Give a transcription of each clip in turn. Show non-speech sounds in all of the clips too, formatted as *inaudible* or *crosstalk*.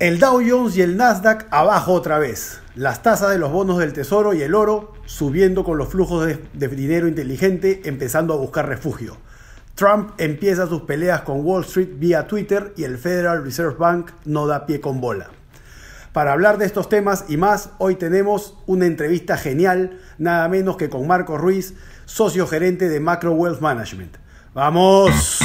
El Dow Jones y el Nasdaq abajo otra vez. Las tasas de los bonos del tesoro y el oro subiendo con los flujos de, dinero inteligente empezando a buscar refugio. Trump empieza sus peleas con Wall Street vía Twitter y el Federal Reserve Bank no da pie con bola. Para hablar de estos temas y más, hoy tenemos una entrevista genial, nada menos que con Marco Ruiz, socio gerente de Macro Wealth Management. ¡Vamos!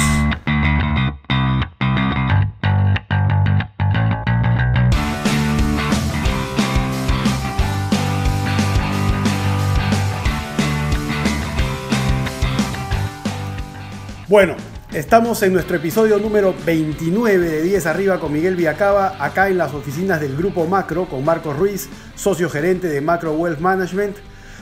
Bueno, estamos en nuestro episodio número 29 de 10 arriba con Miguel Villacaba, acá en las oficinas del Grupo Macro con Marcos Ruiz, socio gerente de Macro Wealth Management.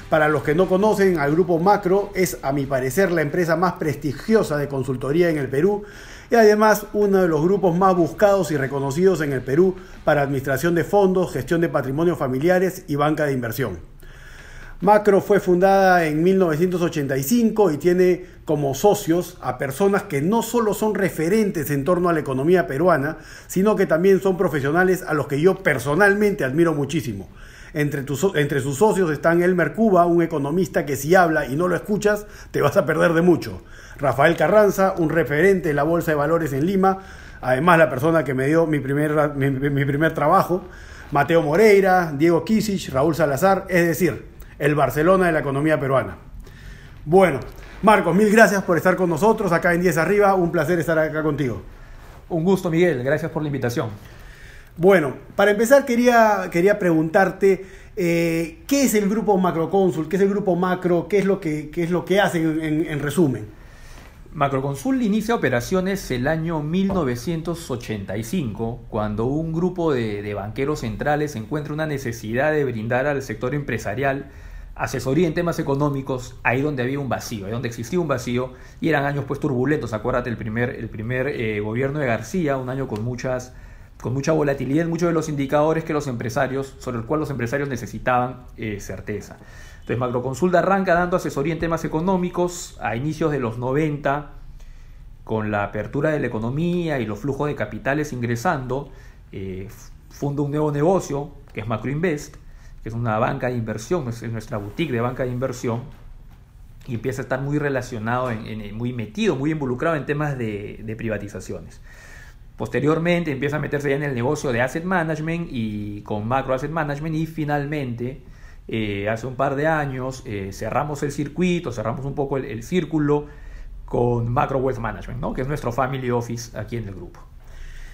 Para los que no conocen al Grupo Macro, es a mi parecer la empresa más prestigiosa de consultoría en el Perú y además uno de los grupos más buscados y reconocidos en el Perú para administración de fondos, gestión de patrimonios familiares y banca de inversión. Macro fue fundada en 1985 y tiene como socios a personas que no solo son referentes en torno a la economía peruana, sino que también son profesionales a los que yo personalmente admiro muchísimo. Entre, sus socios están Elmer Cuba, un economista que si habla y no lo escuchas, te vas a perder de mucho. Rafael Carranza, un referente en la Bolsa de Valores en Lima, además la persona que me dio mi primer, mi, mi primer trabajo. Mateo Moreira, Diego Kisich, Raúl Salazar, es decir, el Barcelona de la economía peruana. Bueno, Marcos, mil gracias por estar con nosotros acá en 10 Arriba. Un placer estar acá contigo. Un gusto, Miguel. Gracias por la invitación. Bueno, para empezar quería, quería preguntarte eh, qué es el grupo Macroconsul, qué es el grupo Macro, qué es lo que, qué es lo que hacen en, en resumen. Macroconsul inicia operaciones el año 1985, cuando un grupo de, de, banqueros centrales encuentra una necesidad de brindar al sector empresarial asesoría en temas económicos, ahí donde había un vacío, ahí donde existía un vacío, y eran años pues turbulentos, acuérdate, el primer, el primer eh, gobierno de García, un año con muchas con mucha volatilidad en muchos de los indicadores que los empresarios, sobre el cual los empresarios necesitaban eh, certeza. Entonces Macroconsulta arranca dando asesoría en temas económicos a inicios de los 90, con la apertura de la economía y los flujos de capitales ingresando, eh, funda un nuevo negocio que es Macroinvest, que es una banca de inversión, es nuestra boutique de banca de inversión, y empieza a estar muy relacionado, en, muy metido, muy involucrado en temas de, de privatizaciones. Posteriormente empieza a meterse ya en el negocio de asset management y con macro asset management y finalmente eh, hace un par de años eh, cerramos el circuito, cerramos un poco el, el, círculo con macro wealth management, ¿no? que es nuestro family office aquí en el grupo.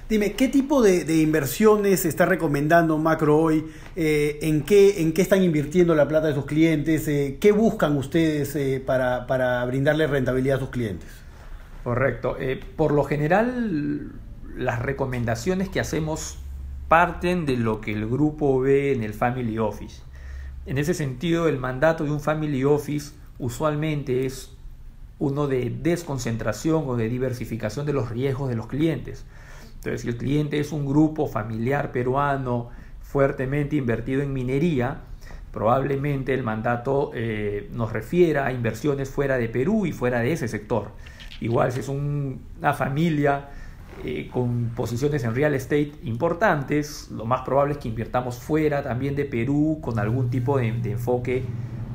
Dime, ¿qué tipo de, inversiones está recomendando Macro hoy? Eh, ¿en, qué, ¿En qué están invirtiendo la plata de sus clientes? Eh, ¿Qué buscan ustedes eh, para, para, brindarle rentabilidad a sus clientes? Correcto. por lo general, las recomendaciones que hacemos parten de lo que el grupo ve en el Family Office. En ese sentido, el mandato de un Family Office usualmente es uno de desconcentración o de diversificación de los riesgos de los clientes. Entonces, si el cliente es un grupo familiar peruano fuertemente invertido en minería, probablemente el mandato eh, nos refiera a inversiones fuera de Perú y fuera de ese sector. Igual si es un, una familia eh, con posiciones en real estate importantes, lo más probable es que invirtamos fuera también de Perú con algún tipo de, enfoque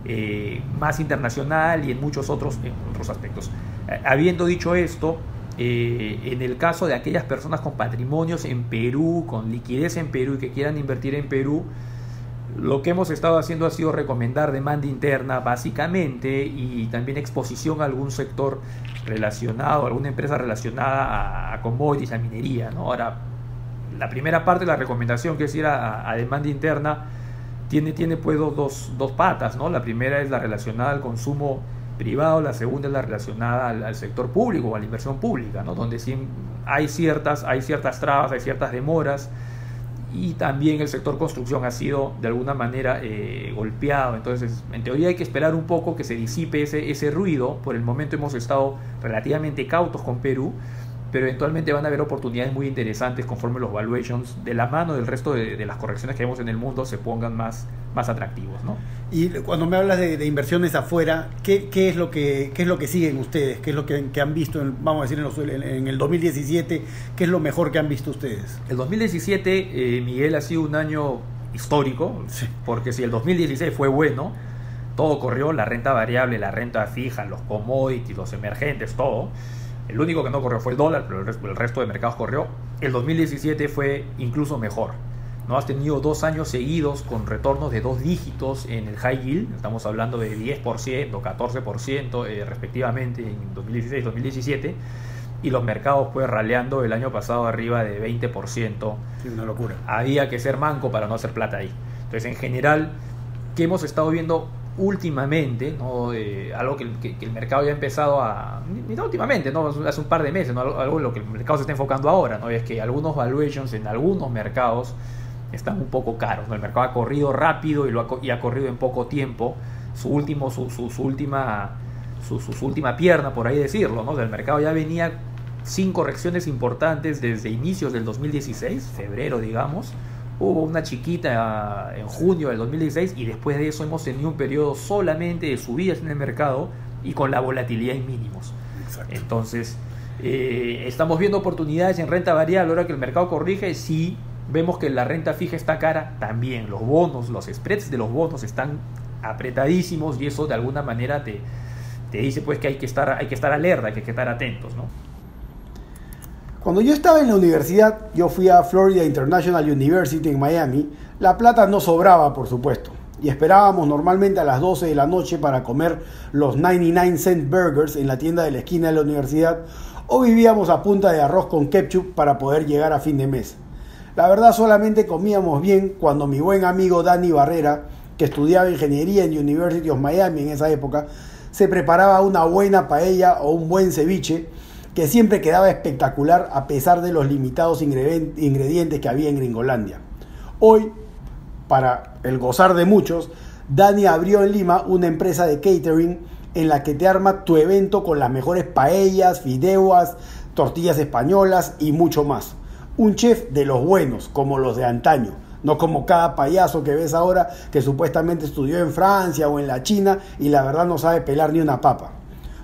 eh, más internacional y en muchos otros, otros aspectos. Habiendo dicho esto, eh, en el caso de aquellas personas con patrimonios en Perú, con liquidez en Perú y que quieran invertir en Perú, lo que hemos estado haciendo ha sido recomendar demanda interna básicamente y también exposición a algún sector relacionado, alguna empresa relacionada a, a a minería. Ahora, la primera parte de la recomendación, que es ir a, a demanda interna, tiene, tiene pues dos, dos patas. ¿no? La primera es la relacionada al consumo privado, la segunda es la relacionada al, al sector público, a la inversión pública, ¿no? donde sí hay ciertas, hay ciertas trabas, hay ciertas demoras y también el sector construcción ha sido de alguna manera eh, golpeado. Entonces, en teoría hay que esperar un poco que se disipe ese, ese ruido. Por el momento hemos estado relativamente cautos con Perú, pero eventualmente van a haber oportunidades muy interesantes conforme los valuations de la mano del resto de, las correcciones que vemos en el mundo se pongan más, más atractivos. ¿no? Y cuando me hablas de, inversiones afuera, ¿qué, ¿qué, es lo que, ¿qué es lo que siguen ustedes? ¿Qué es lo que, han visto, en, vamos a decir, en, en, el 2017? ¿Qué es lo mejor que han visto ustedes? El 2017, eh, Miguel, ha sido un año histórico, porque si el 2016 fue bueno, todo corrió, la renta variable, la renta fija, los commodities, los emergentes, todo. El único que no corrió fue el dólar, pero el resto, de mercados corrió. El 2017 fue incluso mejor. ¿no? Has tenido dos años seguidos con retornos de dos dígitos en el high yield, estamos hablando de 10%, 14% eh, respectivamente en 2016 y 2017, y los mercados pues raleando el año pasado arriba de 20%. Sí, una locura. Había que ser manco para no hacer plata ahí. Entonces, en general, ¿qué hemos estado viendo últimamente, ¿no? Eh, algo que, el mercado ya ha empezado a, no últimamente, ¿no? hace un par de meses, ¿no? algo, en lo que el mercado se está enfocando ahora, ¿no? es que algunos valuations en algunos mercados están un poco caros, el mercado ha corrido rápido y, lo ha, y ha corrido en poco tiempo, su, último, su, última, su, última pierna, por ahí decirlo, ¿no? mercado ya venía sin correcciones importantes desde inicios del 2016, febrero digamos, Hubo una chiquita en junio del 2016 y después de eso hemos tenido un periodo solamente de subidas en el mercado y con la volatilidad en mínimos. Entonces, eh, estamos viendo oportunidades en renta variable ahora que el mercado corrige. Sí, vemos que la renta fija está cara también. Los bonos, los spreads de los bonos están apretadísimos y eso de alguna manera te, te dice pues que hay que estar, hay que estar alerta, que hay que estar atentos, ¿no? Cuando yo estaba en la universidad, yo fui a Florida International University en Miami, la plata no sobraba, por supuesto, y esperábamos normalmente a las 12 de la noche para comer los 99 cent burgers en la tienda de la esquina de la universidad, o vivíamos a punta de arroz con ketchup para poder llegar a fin de mes. La verdad solamente comíamos bien cuando mi buen amigo Danny Barrera, que estudiaba ingeniería en University of Miami en esa época, se preparaba una buena paella o un buen ceviche que siempre quedaba espectacular a pesar de los limitados ingredientes que había en Gringolandia. Hoy, para el gozar de muchos, Dani abrió en Lima una empresa de catering en la que te arma tu evento con las mejores paellas, fideos, tortillas españolas y mucho más. Un chef de los buenos, como los de antaño, no como cada payaso que ves ahora que supuestamente estudió en Francia o en la China y la verdad no sabe pelar ni una papa.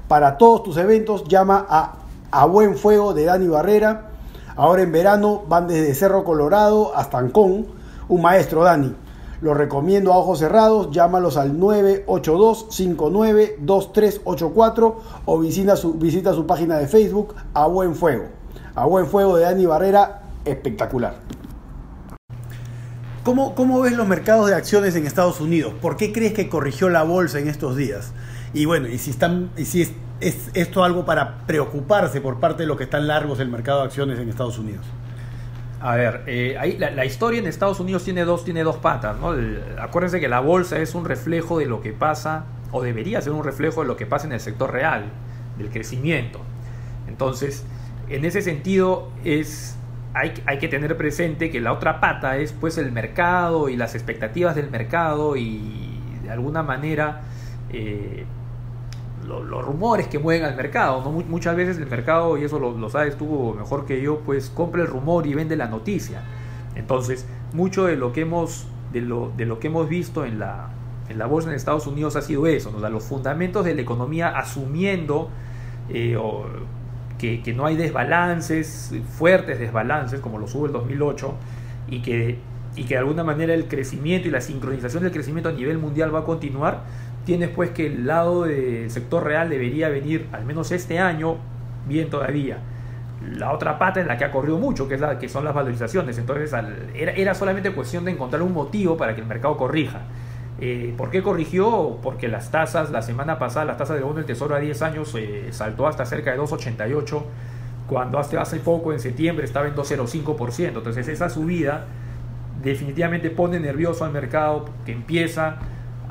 Para todos tus eventos llama a a Buen Fuego de Dani Barrera. Ahora en verano van desde Cerro Colorado hasta Ancón. Un maestro, Dani. Lo recomiendo a ojos cerrados. Llámalos al 982-592384 o visita su, visita su página de Facebook A Buen Fuego. A Buen Fuego de Dani Barrera, espectacular. ¿Cómo, ¿Cómo, ves los mercados de acciones en Estados Unidos? ¿Por qué crees que corrigió la bolsa en estos días? Y bueno, y si, están, y si ¿Es esto algo para preocuparse por parte de los que están largos el mercado de acciones en Estados Unidos? A ver, eh, ahí, la, historia en Estados Unidos tiene dos, tiene dos patas. ¿no? acuérdense que la bolsa es un reflejo de lo que pasa, o debería ser un reflejo de lo que pasa en el sector real, del crecimiento. Entonces, en ese sentido, es, hay, hay que tener presente que la otra pata es pues el mercado y las expectativas del mercado y de alguna manera... Eh, los rumores que mueven al mercado. ¿no? Muchas veces el mercado, y eso lo, sabes tú mejor que yo, pues compra el rumor y vende la noticia. Entonces, mucho de lo que hemos, de lo, de lo que hemos visto en la, en la bolsa en Estados Unidos ha sido eso, ¿no? los fundamentos de la economía asumiendo eh, que, que, no hay desbalances, fuertes desbalances, como los hubo el 2008, y que, y que de alguna manera el crecimiento y la sincronización del crecimiento a nivel mundial va a continuar tienes pues que el lado del sector real debería venir, al menos este año, bien todavía. La otra pata es la que ha corrido mucho, que, es la, que son las valorizaciones. Entonces era, era, solamente cuestión de encontrar un motivo para que el mercado corrija. Eh, ¿Por qué corrigió? Porque las tasas, la semana pasada, las tasas de bono del Tesoro a 10 años eh, saltó hasta cerca de 2,88, cuando hace, hace poco, en septiembre, estaba en 2,05%. Entonces esa subida definitivamente pone nervioso al mercado, que empieza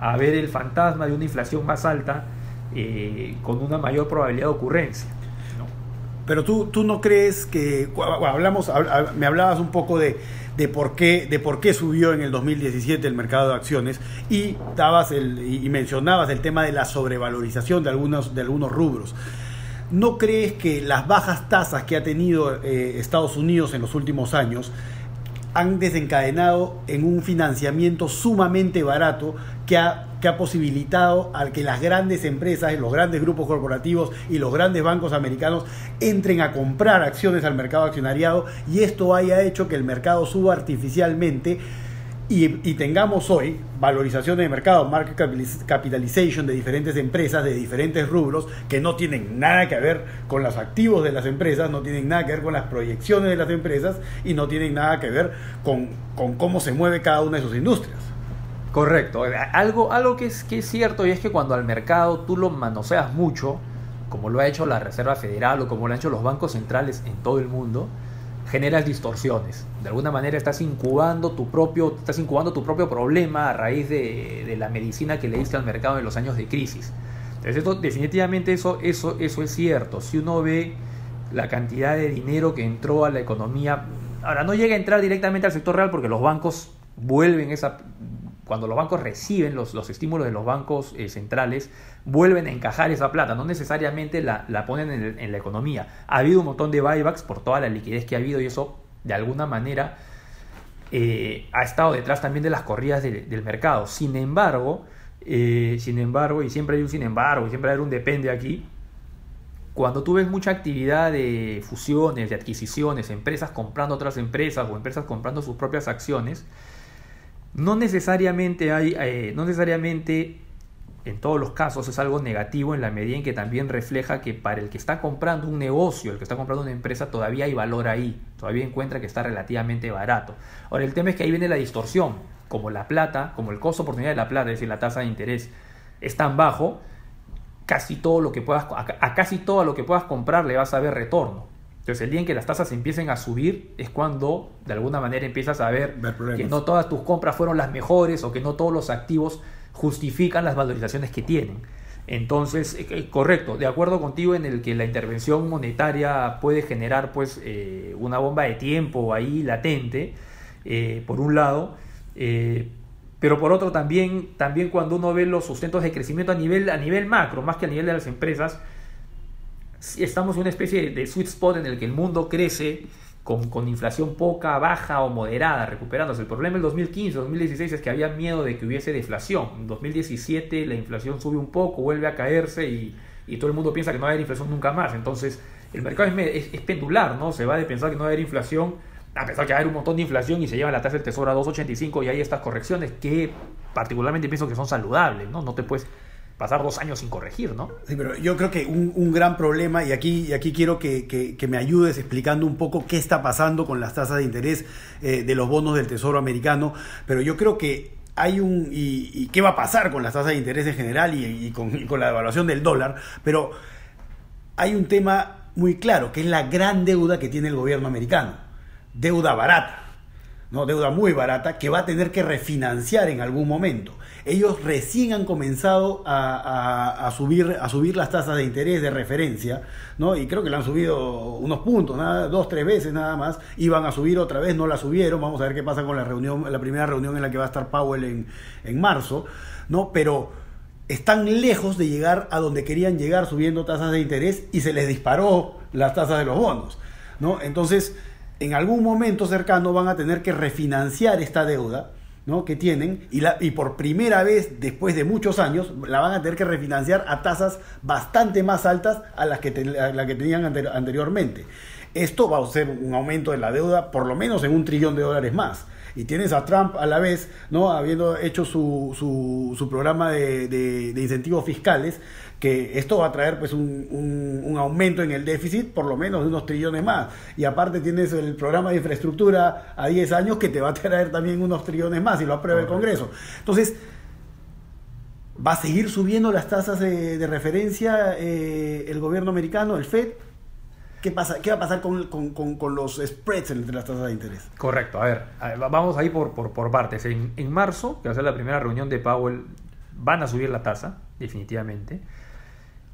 a ver el fantasma de una inflación más alta eh, con una mayor probabilidad de ocurrencia. Pero tú, tú no crees que, hablamos, me hablabas un poco de, de, por qué, de por qué subió en el 2017 el mercado de acciones y, dabas el, y mencionabas el tema de la sobrevalorización de algunos, de algunos rubros. ¿no crees que las bajas tasas que ha tenido eh, Estados Unidos en los últimos años han desencadenado en un financiamiento sumamente barato que ha, que ha posibilitado al que las grandes empresas, los grandes grupos corporativos y los grandes bancos americanos entren a comprar acciones al mercado accionariado y esto haya hecho que el mercado suba artificialmente y, tengamos hoy valorización de mercado, market capitalization de diferentes empresas, de diferentes rubros, que no tienen nada que ver con los activos de las empresas, no tienen nada que ver con las proyecciones de las empresas y no tienen nada que ver con, cómo se mueve cada una de sus industrias. Correcto. Algo, algo que, es, que es cierto y es que cuando al mercado tú lo manoseas mucho, como lo ha hecho la Reserva Federal o como lo han hecho los bancos centrales en todo el mundo, generas distorsiones. De alguna manera estás incubando tu propio, estás incubando tu propio problema a raíz de, la medicina que le diste al mercado en los años de crisis. Entonces, definitivamente eso, eso, eso es cierto. Si uno ve la cantidad de dinero que entró a la economía, ahora no llega a entrar directamente al sector real porque los bancos vuelven esa, cuando los bancos reciben los, los estímulos de los bancos eh, centrales, vuelven a encajar esa plata, no necesariamente la, ponen en, la economía. Ha habido un montón de buybacks por toda la liquidez que ha habido y eso, de alguna manera, eh, ha estado detrás también de las corridas del mercado. Sin embargo, eh, sin embargo, y siempre hay un sin embargo, y siempre hay un depende aquí, cuando tú ves mucha actividad de fusiones, de adquisiciones, empresas comprando otras empresas o empresas comprando sus propias acciones, no necesariamente hay, eh, no necesariamente en todos los casos es algo negativo en la medida en que también refleja que para el que está comprando un negocio, el que está comprando una empresa, todavía hay valor ahí, todavía encuentra que está relativamente barato. Ahora, el tema es que ahí viene la distorsión, como la plata, como el costo oportunidad de la plata, es decir, la tasa de interés es tan bajo, casi todo lo que puedas, a casi todo lo que puedas comprar le vas a ver retorno. Entonces, el día en que las tasas empiecen a subir es cuando de alguna manera empiezas a ver, que no todas tus compras fueron las mejores o que no todos los activos justifican las valorizaciones que tienen. Entonces, eh, eh, correcto, de acuerdo contigo en el que la intervención monetaria puede generar pues eh, una bomba de tiempo ahí latente, por un lado, pero por otro también, también cuando uno ve los sustentos de crecimiento a nivel, a nivel macro, más que a nivel de las empresas, estamos en una especie de sweet spot en el que el mundo crece con, inflación poca, baja o moderada, recuperándose. El problema en 2015, 2016 es que había miedo de que hubiese deflación. En 2017 la inflación sube un poco, vuelve a caerse y, todo el mundo piensa que no va a haber inflación nunca más. Entonces, el mercado es, pendular, ¿no? Se va de pensar que no va a haber inflación a pensar que va a haber un montón de inflación y se lleva la tasa del tesoro a 2.85 y hay estas correcciones que particularmente pienso que son saludables, ¿no? No te puedes pasar dos años sin corregir, ¿no? Sí, pero yo creo que un, gran problema, y aquí, y aquí quiero que, me ayudes explicando un poco qué está pasando con las tasas de interés eh, de los bonos del Tesoro americano, pero yo creo que hay un... Y, qué va a pasar con las tasas de interés en general y, con, y con la devaluación del dólar, pero hay un tema muy claro, que es la gran deuda que tiene el gobierno americano, deuda barata. ¿No? deuda muy barata que va a tener que refinanciar en algún momento ellos recién han comenzado a, subir, a subir las tasas de interés de referencia, ¿no? Y creo que le han subido unos puntos, nada, dos, tres veces nada más. Iban a subir otra vez, no la subieron. Vamos a ver qué pasa con la reunión, la primera reunión en la que va a estar Powell en, en marzo, ¿no? Pero están lejos de llegar a donde querían llegar subiendo tasas de interés y se les disparó las tasas de los bonos, ¿no? Entonces, en algún momento cercano van a tener que refinanciar esta deuda ¿no? que tienen y, la, y por primera vez después de muchos años la van a tener que refinanciar a tasas bastante más altas a las que, que tenían anteriormente. Esto va a ser un aumento de la deuda por lo menos en un trillón de dólares más. Y tienes a Trump a la vez, ¿no? habiendo hecho su, su, su programa de, de incentivos fiscales, que esto va a traer pues un, un, aumento en el déficit por lo menos de unos trillones más. Y aparte tienes el programa de infraestructura a 10 años que te va a traer también unos trillones más y lo aprueba el Congreso. Entonces, ¿va a seguir subiendo las tasas de, referencia eh, el gobierno americano, el FED? ¿Qué, pasa, ¿Qué va a pasar con, con, con, los spreads entre las tasas de interés? Correcto, a ver, vamos ahí por, por, por partes. En, en marzo, que va a ser la primera reunión de Powell, van a subir la tasa, definitivamente.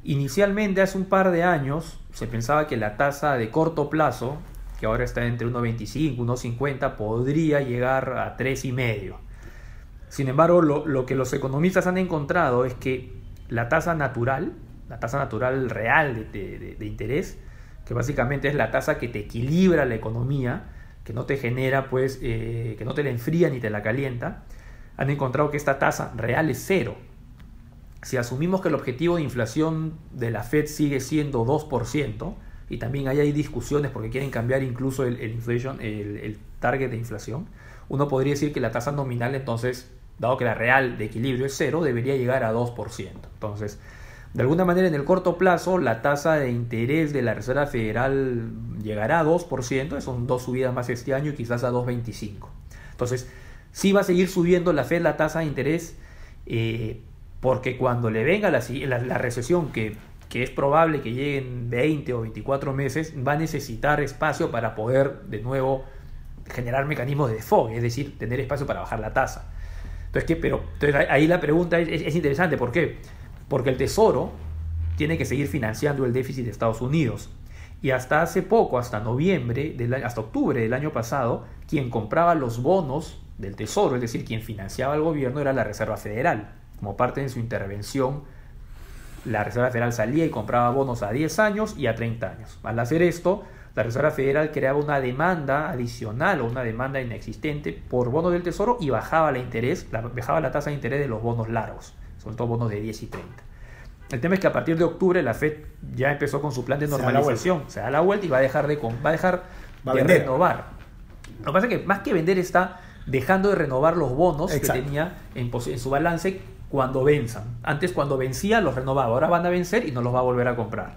Inicialmente, hace un par de años, se pensaba que la tasa de corto plazo, que ahora está entre 1,25 y 1,50, podría llegar a 3,5. Sin embargo, lo, que los economistas han encontrado es que la tasa natural, la tasa natural real de, interés, que básicamente es la tasa que te equilibra la economía, que no te genera, pues, eh, que no te la enfría ni te la calienta, han encontrado que esta tasa real es cero. Si asumimos que el objetivo de inflación de la Fed sigue siendo 2%, y también ahí hay discusiones porque quieren cambiar incluso el, inflation, el, target de inflación, uno podría decir que la tasa nominal entonces, dado que la real de equilibrio es cero, debería llegar a 2%. Entonces, de alguna manera en el corto plazo la tasa de interés de la Reserva Federal llegará a 2%, son dos subidas más este año y quizás a 2,25. Entonces, sí va a seguir subiendo la Fed la tasa de interés eh, porque cuando le venga la, la, recesión que, que, es probable que llegue en 20 o 24 meses, va a necesitar espacio para poder de nuevo generar mecanismos de default, es decir, tener espacio para bajar la tasa. Entonces, ¿qué? Pero, entonces ahí la pregunta es, es, interesante, ¿por qué? Porque el Tesoro tiene que seguir financiando el déficit de Estados Unidos. Y hasta hace poco, hasta noviembre, hasta octubre del año pasado, quien compraba los bonos del Tesoro, es decir, quien financiaba al gobierno era la Reserva Federal. Como parte de su intervención, la Reserva Federal salía y compraba bonos a 10 años y a 30 años. Al hacer esto, la Reserva Federal creaba una demanda adicional o una demanda inexistente por bonos del Tesoro y bajaba interés, bajaba la tasa de interés de los bonos largos, sobre todo bonos de 10 y 30. El tema es que a partir de octubre la Fed ya empezó con su plan de normalización, se da la vuelta, y va a dejar de, va a dejar de renovar. Lo que pasa es que más que vender está dejando de renovar los bonos que tenía en, su balance cuando venzan. Antes cuando vencía los renovaba, ahora van a vencer y no los va a volver a comprar.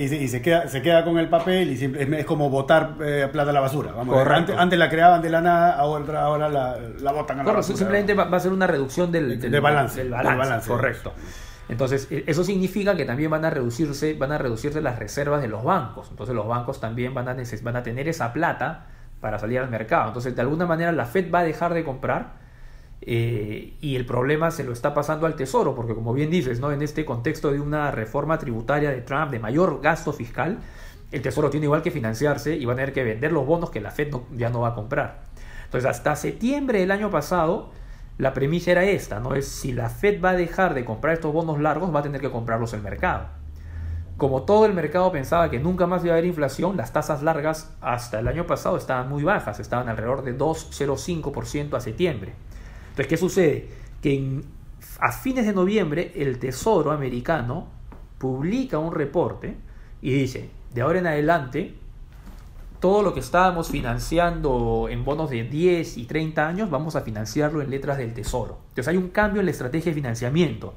Y, se, queda, se queda con el papel y siempre, es, como botar eh, plata a la basura. antes, la creaban de la nada, ahora, ahora la, la botan a la basura. Simplemente va, a ser una reducción del, balance, del balance. Correcto. Entonces, e, eso significa que también van a reducirse, van a reducirse las reservas de los bancos. Entonces, los bancos también van a, van a tener esa plata para salir al mercado. Entonces, de alguna manera, la Fed va a dejar de comprar eh, y el problema se lo está pasando al Tesoro, porque como bien dices, ¿no? en este contexto de una reforma tributaria de Trump, de mayor gasto fiscal, el Tesoro tiene igual que financiarse y va a tener que vender los bonos que la Fed ya no va a comprar. Entonces, hasta septiembre del año pasado, la premisa era esta, ¿no? Es si la Fed va a dejar de comprar estos bonos largos, va a tener que comprarlos el mercado. Como todo el mercado pensaba que nunca más iba a haber inflación, las tasas largas hasta el año pasado estaban muy bajas, estaban alrededor de 2,05% a septiembre. Entonces, ¿qué sucede? Que a fines de noviembre el Tesoro americano publica un reporte y dice, de ahora en adelante, todo lo que estábamos financiando en bonos de 10 y 30 años, vamos a financiarlo en letras del Tesoro. Entonces hay un cambio en la estrategia de financiamiento.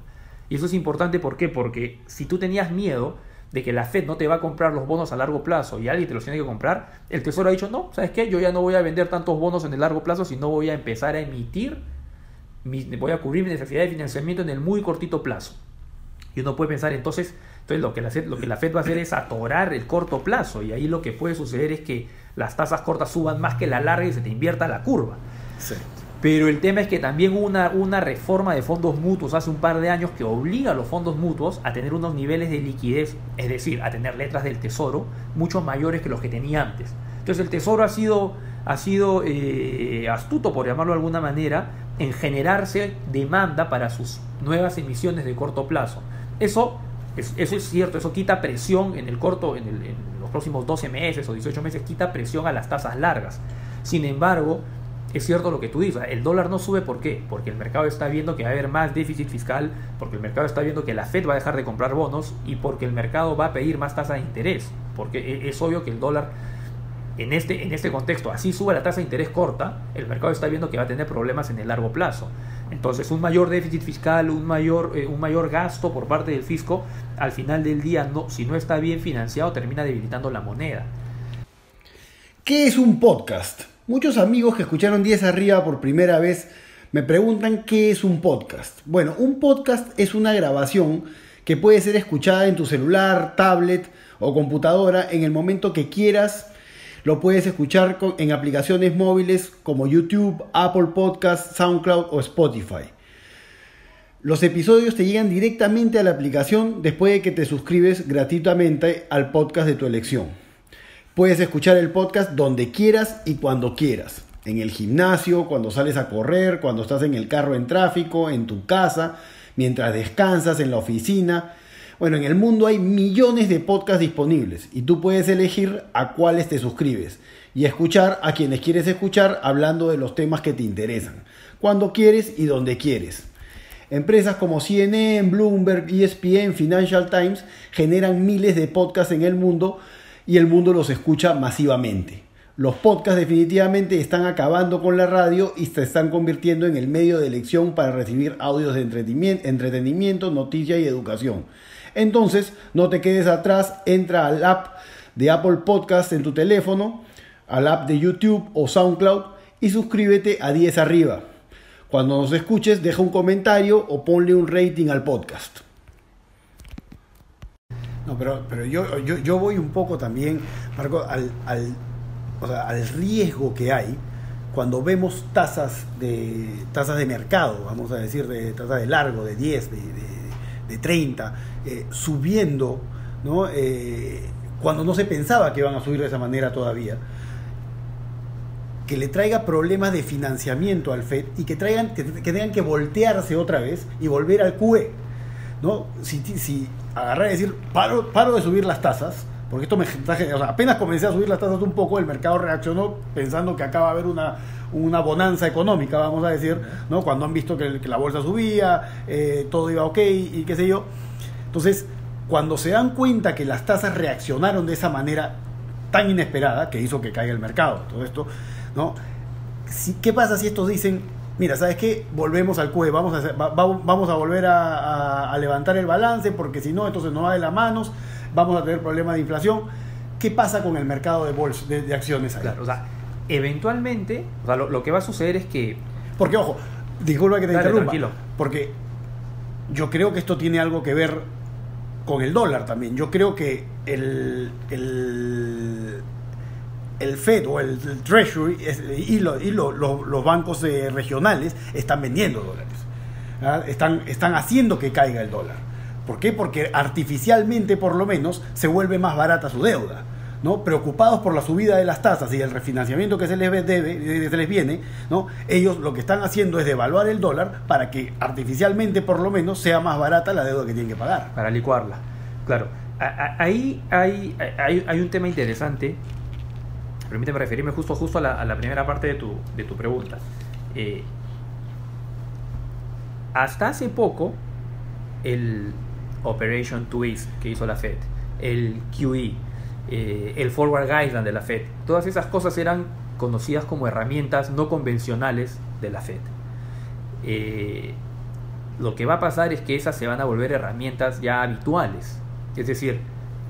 Y eso es importante, ¿por qué? Porque si tú tenías miedo de que la Fed no te va a comprar los bonos a largo plazo y alguien te los tiene que comprar, el Tesoro ha dicho, no, ¿sabes qué? Yo ya no voy a vender tantos bonos en el largo plazo, sino voy a empezar a emitir, voy a cubrir mi necesidad de financiamiento en el muy cortito plazo. Y uno puede pensar, entonces, entonces lo, que la Fed, lo que la Fed va a hacer es atorar el corto plazo y ahí lo que puede suceder es que las tasas cortas suban más que la larga y se te invierta la curva. Sí. Pero el tema es que también hubo una, una reforma de fondos mutuos hace un par de años que obliga a los fondos mutuos a tener unos niveles de liquidez, es decir, a tener letras del tesoro mucho mayores que los que tenía antes. Entonces el tesoro ha sido, ha sido eh, astuto, por llamarlo de alguna manera, en generarse demanda para sus nuevas emisiones de corto plazo. Eso, es, eso es cierto, eso quita presión en el corto, en, el, los próximos 12 meses o 18 meses, quita presión a las tasas largas. Sin embargo, es cierto lo que tú dices, el dólar no sube ¿por qué? Porque el mercado está viendo que va a haber más déficit fiscal, porque el mercado está viendo que la Fed va a dejar de comprar bonos y porque el mercado va a pedir más tasa de interés, porque e, es obvio que el dólar en este, en este contexto, así sube la tasa de interés corta, el mercado está viendo que va a tener problemas en el largo plazo. Entonces, un mayor déficit fiscal, un mayor, eh, un mayor gasto por parte del fisco, al final del día, no, si no está bien financiado, termina debilitando la moneda. ¿Qué es un podcast? Muchos amigos que escucharon 10 arriba por primera vez me preguntan qué es un podcast. Bueno, un podcast es una grabación que puede ser escuchada en tu celular, tablet o computadora en el momento que quieras. Lo puedes escuchar en aplicaciones móviles como YouTube, Apple Podcasts, SoundCloud o Spotify. Los episodios te llegan directamente a la aplicación después de que te suscribes gratuitamente al podcast de tu elección. Puedes escuchar el podcast donde quieras y cuando quieras. En el gimnasio, cuando sales a correr, cuando estás en el carro en tráfico, en tu casa, mientras descansas, en la oficina Bueno, en el mundo hay millones de podcasts disponibles y tú puedes elegir a cuáles te suscribes y escuchar a quienes quieres escuchar hablando de los temas que te interesan, cuando quieres y donde quieres. Empresas como CNN, Bloomberg, ESPN, Financial Times generan miles de podcasts en el mundo y el mundo los escucha masivamente. Los podcasts definitivamente están acabando con la radio y se están convirtiendo en el medio de elección para recibir audios de entretenimiento, noticia y educación. Entonces, no te quedes atrás, entra al app de Apple Podcast en tu teléfono, al app de YouTube o SoundCloud y suscríbete a 10 arriba. Cuando nos escuches, deja un comentario o ponle un rating al podcast. No, pero, pero yo, yo, voy un poco también, Marco, al, al riesgo que hay cuando vemos tasas de, tasas de mercado, vamos a decir, de tasas de largo, de 10, de, de, 30, eh, subiendo, ¿no? Eh, cuando no se pensaba que iban a subir de esa manera todavía que le traiga problemas de financiamiento al FED y que, traigan, que, tengan que voltearse otra vez y volver al QE. ¿no? Si, si agarrar y decir, paro, paro de subir las tasas, porque esto me apenas comencé a subir las tasas un poco, el mercado reaccionó pensando que acaba de haber una, una bonanza económica, vamos a decir, ¿no? cuando han visto que, la bolsa subía, eh, todo iba ok y qué sé yo. Entonces, cuando se dan cuenta que las tasas reaccionaron de esa manera tan inesperada, que hizo que caiga el mercado, todo esto, ¿no? ¿Qué pasa si estos dicen, mira, ¿sabes qué? Volvemos al CUE, vamos a, vamos a volver a, levantar el balance porque si no, entonces no va de las manos, vamos a tener problemas de inflación. ¿Qué pasa con el mercado de, bolsa, de, acciones ahí? Claro, o sea, eventualmente, o sea, lo, que va a suceder es que... Porque, ojo, disculpa que te interrumpa, tranquilo. porque yo creo que esto tiene algo que ver con el dólar también. Yo creo que el, el el Fed o el, Treasury y, los bancos eh, regionales están vendiendo dólares. Están, están haciendo que caiga el dólar. ¿Por qué? Porque artificialmente, por lo menos, se vuelve más barata su deuda. ¿no? Preocupados por la subida de las tasas y el refinanciamiento que se les, debe, se les viene, ¿no? ellos lo que están haciendo es devaluar el dólar para que artificialmente, por lo menos, sea más barata la deuda que tienen que pagar. Para licuarla. Claro. Ahí hay, hay, hay un tema interesante permíteme referirme justo, justo a, la, primera parte de tu, de tu pregunta. Eh, hasta hace poco, el Operation Twist que hizo la Fed, el QE, eh, el Forward Guideline de la Fed, todas esas cosas eran conocidas como herramientas no convencionales de la Fed. Eh, lo que va a pasar es que esas se van a volver herramientas ya habituales. Es decir,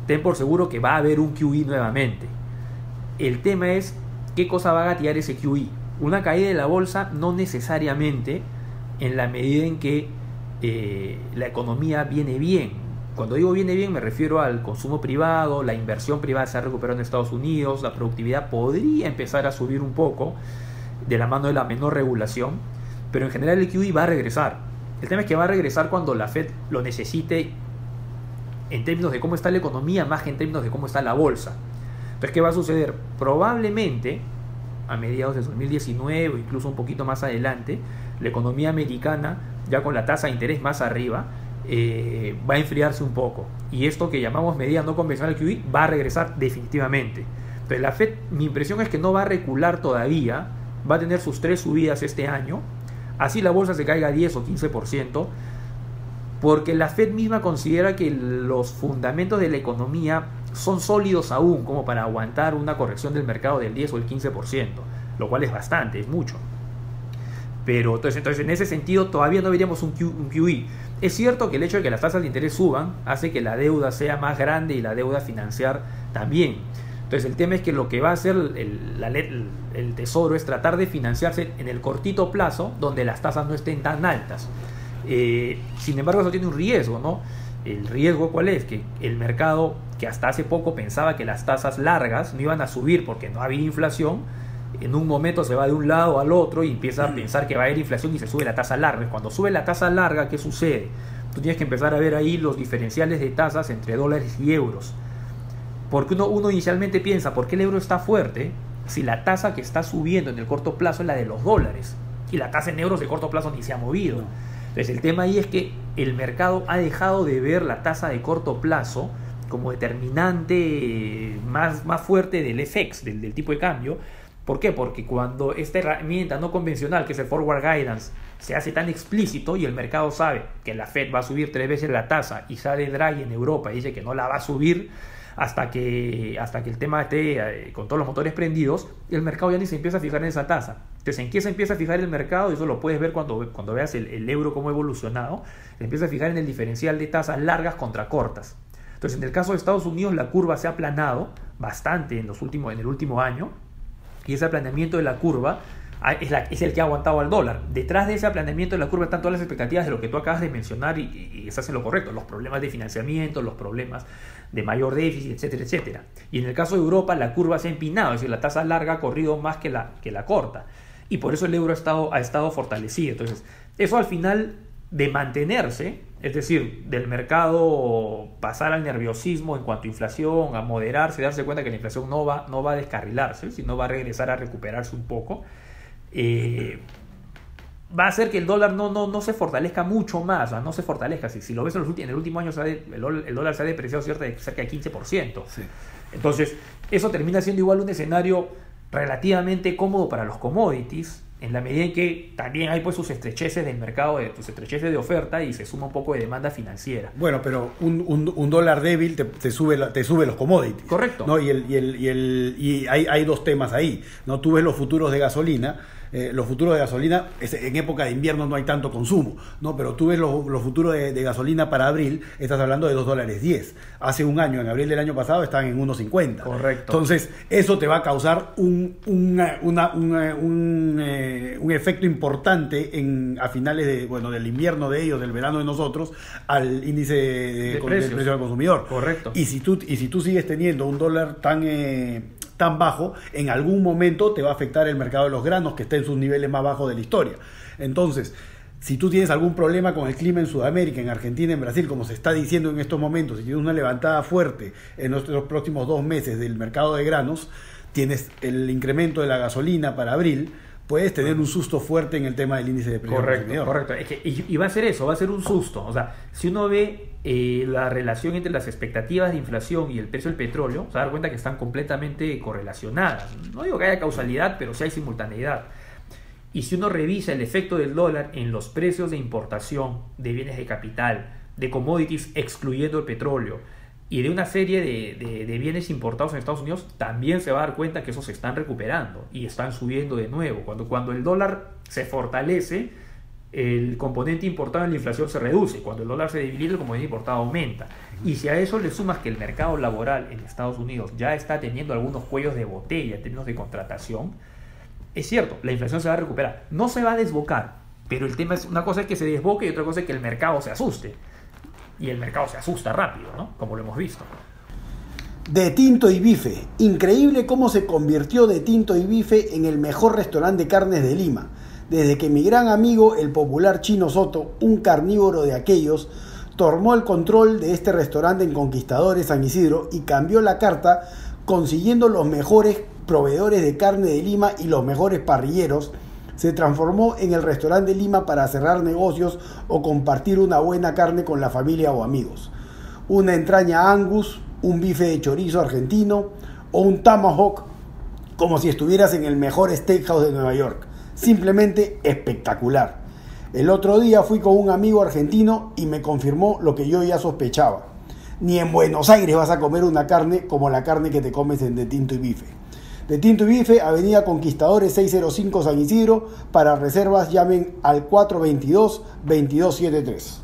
ten por seguro que va a haber un QE nuevamente el tema es qué cosa va a gatillar ese QE. Una caída de la bolsa no necesariamente en la medida en que eh, la economía viene bien. Cuando digo viene bien me refiero al consumo privado, la inversión privada se ha recuperado en Estados Unidos, la productividad podría empezar a subir un poco de la mano de la menor regulación, pero en general el QE va a regresar. El tema es que va a regresar cuando la Fed lo necesite en términos de cómo está la economía más que en términos de cómo está la bolsa. Entonces, ¿qué va a suceder? Probablemente a mediados de 2019 o incluso un poquito más adelante, la economía americana, ya con la tasa de interés más arriba, eh, va a enfriarse un poco. Y esto que llamamos medida no convencional QE va a regresar definitivamente. Entonces la Fed, mi impresión es que no va a recular todavía, va a tener sus tres subidas este año, así la bolsa se caiga 10 o 15%, porque la Fed misma considera que los fundamentos de la economía son sólidos aún como para aguantar una corrección del mercado del 10 o el 15%, lo cual es bastante, es mucho. Pero entonces, entonces en ese sentido todavía no veríamos un, QE. Es cierto que el hecho de que las tasas de interés suban hace que la deuda sea más grande y la deuda financiar también. Entonces el tema es que lo que va a hacer el, el Tesoro es tratar de financiarse en el cortito plazo donde las tasas no estén tan altas. Eh, sin embargo, eso tiene un riesgo, ¿no? El riesgo cuál es? Que el mercado que hasta hace poco pensaba que las tasas largas no iban a subir porque no había inflación, en un momento se va de un lado al otro y empieza a mm. pensar que va a haber inflación y se sube la tasa larga. Cuando sube la tasa larga, ¿qué sucede? Tú tienes que empezar a ver ahí los diferenciales de tasas entre dólares y euros. Porque uno, uno inicialmente piensa, ¿por qué el euro está fuerte? Si la tasa que está subiendo en el corto plazo es la de los dólares y la tasa en euros de corto plazo ni se ha movido. Entonces el tema ahí es que el mercado ha dejado de ver la tasa de corto plazo como determinante más, más fuerte del FX, del, del tipo de cambio. ¿Por qué? Porque cuando esta herramienta no convencional, que es el forward guidance, se hace tan explícito y el mercado sabe que la Fed va a subir tres veces la tasa y sale Draghi en Europa y dice que no la va a subir hasta que, hasta que el tema esté eh, con todos los motores prendidos, el mercado ya ni se empieza a fijar en esa tasa. Entonces, ¿en qué se empieza a fijar el mercado? Eso lo puedes ver cuando, cuando veas el, euro cómo ha evolucionado. Se empieza a fijar en el diferencial de tasas largas contra cortas. Entonces, en el caso de Estados Unidos, la curva se ha aplanado bastante en, los últimos, en el último año. Y ese aplanamiento de la curva es, el que ha aguantado al dólar. Detrás de ese aplanamiento de la curva están todas las expectativas de lo que tú acabas de mencionar y, y, y lo correcto. Los problemas de financiamiento, los problemas de mayor déficit, etcétera, etcétera. Y en el caso de Europa la curva se ha empinado, es decir, la tasa larga ha corrido más que la, que la corta. Y por eso el euro ha estado, ha estado fortalecido. Entonces, eso al final de mantenerse, es decir, del mercado pasar al nerviosismo en cuanto a inflación, a moderarse, darse cuenta que la inflación no va, no va a descarrilarse, sino va a regresar a recuperarse un poco, eh, va a hacer que el dólar no, no, no se fortalezca mucho más, no se fortalezca. Si, si lo ves en, los en el último año, el, el, dólar se ha depreciado cerca de, cerca de 15%. Sí. Entonces, eso termina siendo igual un escenario relativamente cómodo para los commodities, en la medida en que también hay pues sus estrecheces del mercado, de, sus estrecheces de oferta y se suma un poco de demanda financiera. Bueno, pero un, un, un dólar débil te, te, sube te sube los commodities. Correcto. ¿no? Y, el, y, el, y, el, y hay, hay dos temas ahí. ¿no? Tú ves los futuros de gasolina eh, los futuros de gasolina, en época de invierno no hay tanto consumo, ¿no? Pero tú ves los, los futuros de, de, gasolina para abril, estás hablando de 2 dólares 10. Hace un año, en abril del año pasado, estaban en 1.50. Correcto. Entonces, eso te va a causar un, una, una, una, un, eh, un, efecto importante en, a finales de, bueno, del invierno de ellos, del verano de nosotros, al índice de, precio del consumidor. Correcto. Y si tú, y si tú sigues teniendo un dólar tan... Eh, tan bajo, en algún momento te va a afectar el mercado de los granos que está en sus niveles más bajos de la historia. Entonces, si tú tienes algún problema con el clima en Sudamérica, en Argentina, en Brasil, como se está diciendo en estos momentos, si tienes una levantada fuerte en los, próximos dos meses del mercado de granos, tienes el incremento de la gasolina para abril, puedes tener un susto fuerte en el tema del índice de precios Correcto, correcto. Es que, y, y, va a ser eso, va a ser un susto. O sea, si uno ve eh, la relación entre las expectativas de inflación y el precio del petróleo, se va a dar cuenta que están completamente correlacionadas. No digo que haya causalidad, pero sí hay simultaneidad. Y si uno revisa el efecto del dólar en los precios de importación de bienes de capital, de commodities, excluyendo el petróleo, y de una serie de, de, bienes importados en Estados Unidos, también se va a dar cuenta que esos se están recuperando y están subiendo de nuevo. Cuando, cuando el dólar se fortalece, el componente importado en la inflación se reduce. Cuando el dólar se debilita, el componente importado aumenta. Y si a eso le sumas que el mercado laboral en Estados Unidos ya está teniendo algunos cuellos de botella en términos de contratación, es cierto, la inflación se va a recuperar. No se va a desbocar, pero el tema es una cosa es que se desboque y otra cosa es que el mercado se asuste y el mercado se asusta rápido, ¿no? Como lo hemos visto. De Tinto y Bife. Increíble cómo se convirtió De Tinto y Bife en el mejor restaurante de carnes de Lima. Desde que mi gran amigo, el popular Chino Soto, un carnívoro de aquellos, tomó el control de este restaurante en Conquistadores San Isidro y cambió la carta consiguiendo los mejores proveedores de carne de Lima y los mejores parrilleros se transformó en el restaurante Lima para cerrar negocios o compartir una buena carne con la familia o amigos. Una entraña angus, un bife de chorizo argentino o un tomahawk como si estuvieras en el mejor steakhouse de Nueva York. Simplemente espectacular. El otro día fui con un amigo argentino y me confirmó lo que yo ya sospechaba. Ni en Buenos Aires vas a comer una carne como la carne que te comes en De Tinto y Bife. De Tinto y Bife, Avenida Conquistadores 605 San Isidro. Para reservas llamen al 422-2273.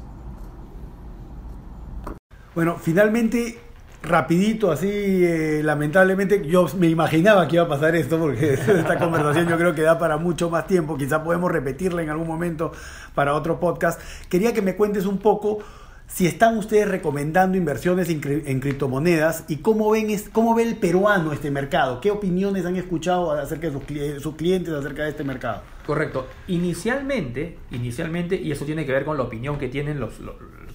Bueno, finalmente, rapidito, así, eh, lamentablemente, yo me imaginaba que iba a pasar esto, porque *laughs* esta conversación yo creo que da para mucho más tiempo. Quizá podemos repetirla en algún momento para otro podcast. Quería que me cuentes un poco si están ustedes recomendando inversiones en, en criptomonedas y cómo ven es, cómo ve el peruano este mercado, qué opiniones han escuchado acerca de sus, sus, clientes acerca de este mercado. Correcto. Inicialmente, inicialmente y eso tiene que ver con la opinión que tienen los,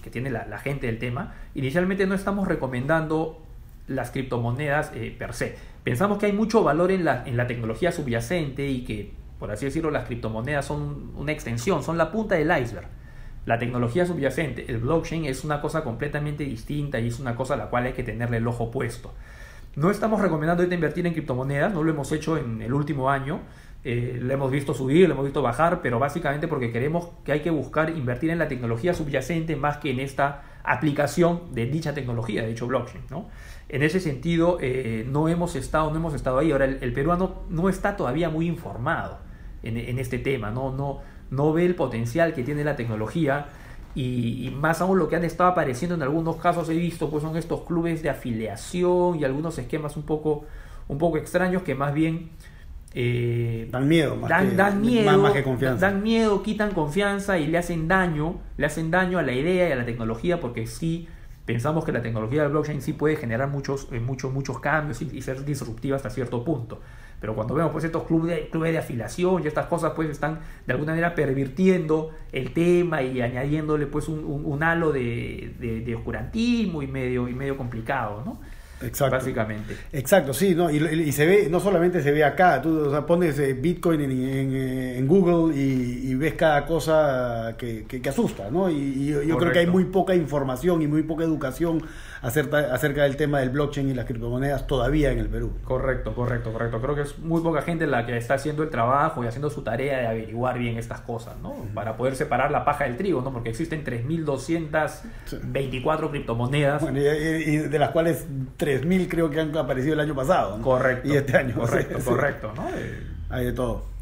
que tiene la, la, gente del tema. Inicialmente no estamos recomendando las criptomonedas eh, per se. Pensamos que hay mucho valor en la, en la tecnología subyacente y que, por así decirlo, las criptomonedas son una extensión, son la punta del iceberg La tecnología subyacente, el blockchain, es una cosa completamente distinta y es una cosa a la cual hay que tenerle el ojo puesto. No estamos recomendando ahorita invertir en criptomonedas, no lo hemos hecho en el último año. Eh, lo hemos visto subir, lo hemos visto bajar, pero básicamente porque queremos que hay que buscar invertir en la tecnología subyacente más que en esta aplicación de dicha tecnología, de dicho blockchain. ¿no? En ese sentido, eh, no hemos estado, no hemos estado ahí. Ahora, el, peruano no está todavía muy informado en, este tema, ¿no? No, no ve el potencial que tiene la tecnología. Y, más aún lo que han estado apareciendo en algunos casos he visto pues son estos clubes de afiliación y algunos esquemas un poco un poco extraños que más bien eh, dan miedo, más dan, que, dan miedo, más, que confianza. Dan miedo, quitan confianza y le hacen daño, le hacen daño a la idea y a la tecnología porque sí pensamos que la tecnología del blockchain sí puede generar muchos, eh, muchos, muchos cambios y, ser disruptiva hasta cierto punto. Pero cuando vemos pues estos clubes de, clubes de afiliación y estas cosas pues están de alguna manera pervirtiendo el tema y añadiéndole pues un, halo de, de, de, oscurantismo y medio, y medio complicado, ¿no? Exacto. Básicamente. Exacto, sí, ¿no? Y, se ve, no solamente se ve acá, tú pones eh, Bitcoin en, Google y, ves cada cosa que, asusta, ¿no? Y, yo creo que hay muy poca información y muy poca educación acerca, acerca del tema del blockchain y las criptomonedas todavía en el Perú. Correcto, correcto, correcto. Creo que es muy poca gente la que está haciendo el trabajo y haciendo su tarea de averiguar bien estas cosas, ¿no? Para poder separar la paja del trigo, ¿no? Porque existen 3.224 criptomonedas. y, de las cuales 3.000 creo que han aparecido el año pasado. Correcto. Y este año. Correcto, *laughs* correcto, ¿no? Hay de todo.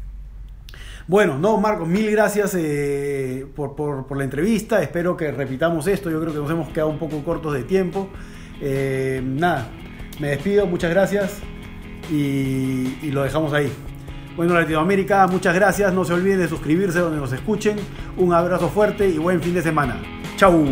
Bueno, no, Marcos, mil gracias eh, por, la entrevista. Espero que repitamos esto. Yo creo que nos hemos quedado un poco cortos de tiempo. Eh, nada, me despido, muchas gracias y, y lo dejamos ahí. Bueno, Latinoamérica, muchas gracias. No se olviden de suscribirse donde nos escuchen. Un abrazo fuerte y buen fin de semana. Chau.